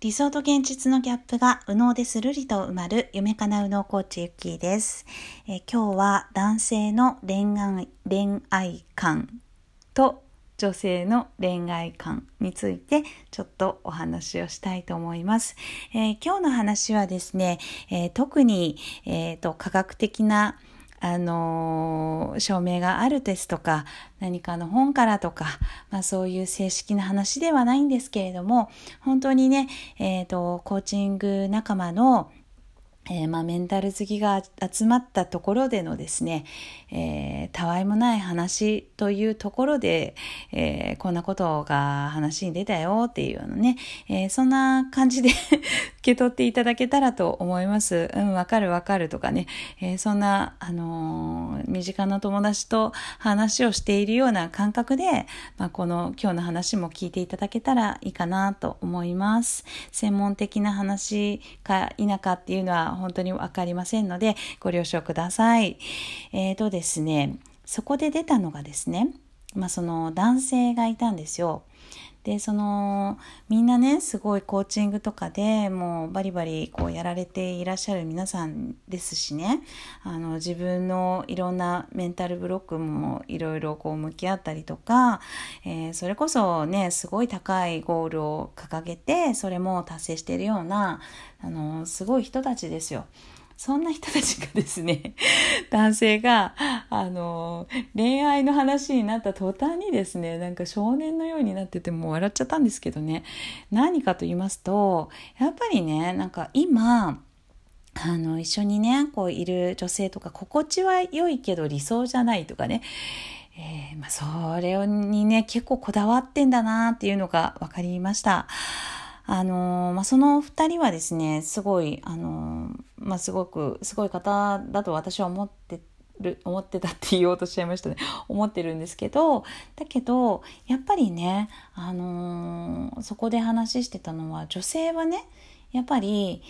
理想と現実のギャップが右脳でするりと埋まる夢かな右脳コーチゆきーです、え、今日は男性の恋愛恋愛観と女性の恋愛観についてちょっとお話をしたいと思います。えー、今日の話はですね、えー、特に、えーと科学的なあの証明があるですとか、何かの本からとか、まあそういう正式な話ではないんですけれども、本当にね、えっ、ー、と、コーチング仲間のえー、まあ、メンタル好きが集まったところでのですね、えー、たわいもない話というところで、えー、こんなことが話に出たよっていうようなね、えそんな感じで 受け取っていただけたらと思います。うん、わかるわかるとかね、えそんな、あの身近な友達と話をしているような感覚で、まあ、この今日の話も聞いていただけたらいいかなと思います。専門的な話か否かっていうのは本当にわかりませんので、ご了承ください。えーとですね、そこで出たのがですね、まあその男性がいたんですよ。でそのみんなねすごいコーチングとかでもうバリバリこうやられていらっしゃる皆さんですしねあの自分のいろんなメンタルブロックもいろいろこう向き合ったりとか、えー、それこそねすごい高いゴールを掲げてそれも達成しているようなあのすごい人たちですよ。そんな人たちがですね、男性が、あの、恋愛の話になった途端にですね、なんか少年のようになっててもう笑っちゃったんですけどね、何かと言いますと、やっぱりね、なんか今、あの、一緒にね、こういる女性とか、心地は良いけど理想じゃないとかね、えー、まあ、それにね、結構こだわってんだなっていうのが分かりました。あのまあ、その二人はですね、すごい、あのまあ、すごく、すごい方だと私は思ってる、思ってたって言おうとしちゃいましたね。思ってるんですけど、だけど、やっぱりね、あのそこで話してたのは、女性はね、やっぱり、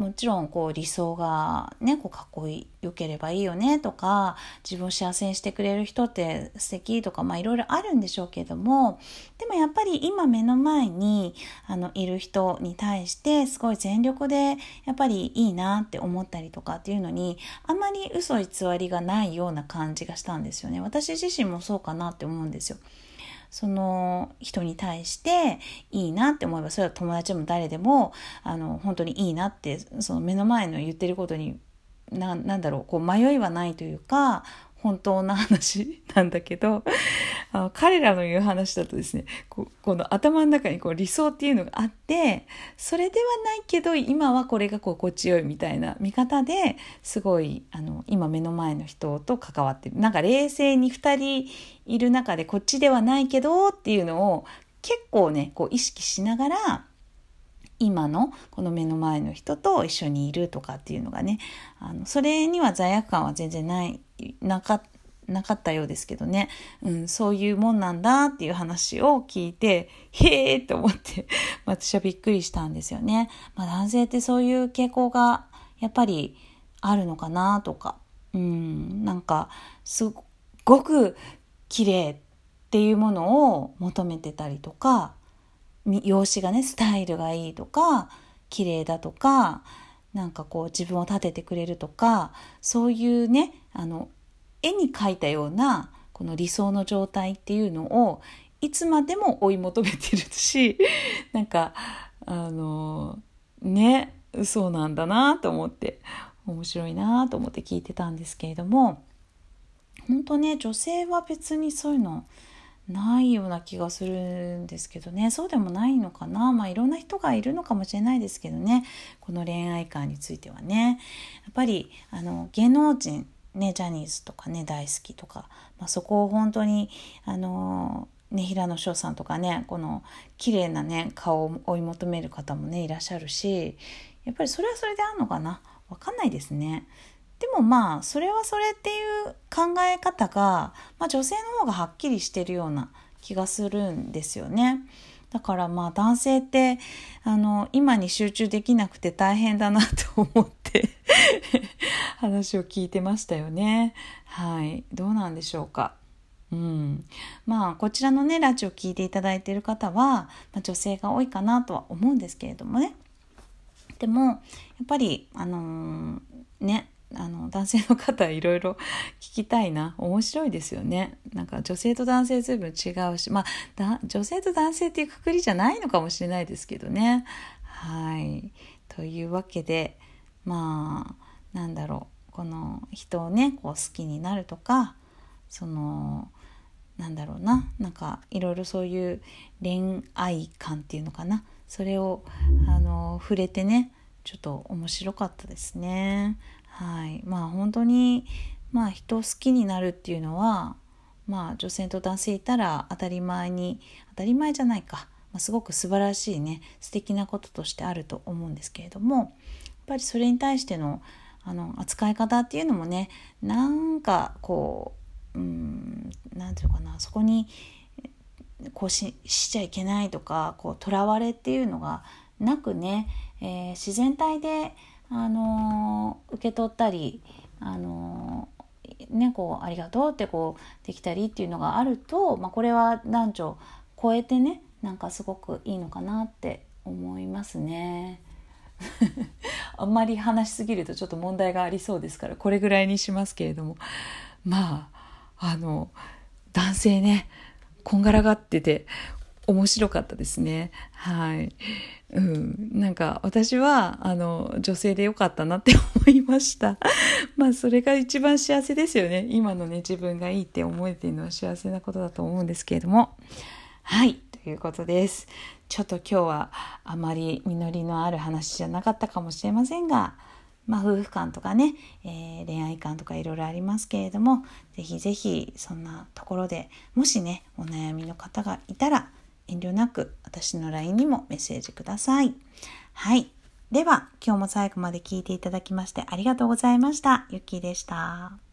もちろんこう理想がねこうかっこいい良ければいいよねとか自分を幸せにしてくれる人って素敵とかまあいろいろあるんでしょうけどもでもやっぱり今目の前にあのいる人に対してすごい全力でやっぱりいいなって思ったりとかっていうのにあんまり嘘偽りがないような感じがしたんですよね私自身もそうかなって思うんですよ。その人に対していいなって思えばそれは友達でも誰でもあの本当にいいなってその目の前の言ってることにななんだろうこう迷いはないというか本当の話なんだけど、あの彼らの言う話だとですねこ、この頭の中にこう理想っていうのがあって、それではないけど、今はこれが心地よいみたいな見方ですごい、あの、今目の前の人と関わってる。なんか冷静に2人いる中でこっちではないけどっていうのを結構ね、こう意識しながら、今のこの目の前の人と一緒にいるとかっていうのがねあのそれには罪悪感は全然ないなかなかったようですけどね、うん、そういうもんなんだっていう話を聞いて、へえって思って、私はびっくりしたんですよね。まあ、男性ってそういう傾向がやっぱりあるのかなとか、うん、なんかすごく綺麗っていうものを求めてたりとか、容姿がねスタイルがいいとか綺麗だとかなんかこう自分を立ててくれるとかそういうねあの絵に描いたようなこの理想の状態っていうのをいつまでも追い求めてるし なんかあのねそうなんだなと思って面白いなと思って聞いてたんですけれども本当ね女性は別にそういうのないような気がするんですけどねそうでもないのかな。まあいろんな人がいるのかもしれないですけどねこの恋愛観についてはね。やっぱりあの芸能人ねジャニーズとかね大好きとか、まあ、そこを本当にあのね、平野翔さんとかねこの綺麗なね顔を追い求める方もねいらっしゃるしやっぱりそれはそれであるのかな？わかんないですね。でもまあそれはそれっていう考え方が、まあ、女性の方がはっきりしてるような気がするんですよね。だからまあ男性ってあの今に集中できなくて大変だなと思っ 話を聞いてましたよね。はい。どうなんでしょうか？うん、まあこちらのねラジオ聞いていただいている方は、まあ、女性が多いかなとは思うんですけれどもね。でもやっぱりあのー、ねあの男性の方いろいろ聞きたいな。面白いですよね。なんか女性と男性随分違うし。まあ女性と男性っていうくくりじゃないのかもしれないですけどね。はい。というわけでまあなんだろう。この人をねこう好きになるとかそのなんだろうな。なんかいろいろそういう恋愛観っていうのかな。それをあの触れてねちょっと面白かったですね。はい、まあ本当にまあ人を好きになるっていうのはまあ女性と男性いたら当たり前に当たり前じゃないか、まあ、すごく素晴らしいね素敵なこととしてあると思うんですけれどもぱりそれに対してのあの扱い方っていうのもねなんかこううん何て言うかなそこにこうししちゃいけないとかとらわれっていうのがなくね、えー、自然体で、あのー、受け取ったり、あのー、ね、こうありがとうってこうできたりっていうのがあると、まあ、これは男女超えてねなんかすごくいいのかなって思いますね。あんまり話しすぎるとちょっと問題がありそうですからこれぐらいにしますけれども まああの男性ねこんがらがってて面白かったですね。はい。うん。なんか私は、あの、女性でよかったなって思いました。まあそれが一番幸せですよね。今のね、自分がいいって思えているのは幸せなことだと思うんですけれども。はい。ということです。ちょっと今日はあまり実りのある話じゃなかったかもしれませんが、まあ、夫婦間とかね、えー、恋愛観とかいろいろありますけれどもぜひぜひそんなところでもしねお悩みの方がいたら遠慮なく私の LINE にもメッセージください。はい。では今日も最後まで聞いていただきましてありがとうございました。ゆきでした。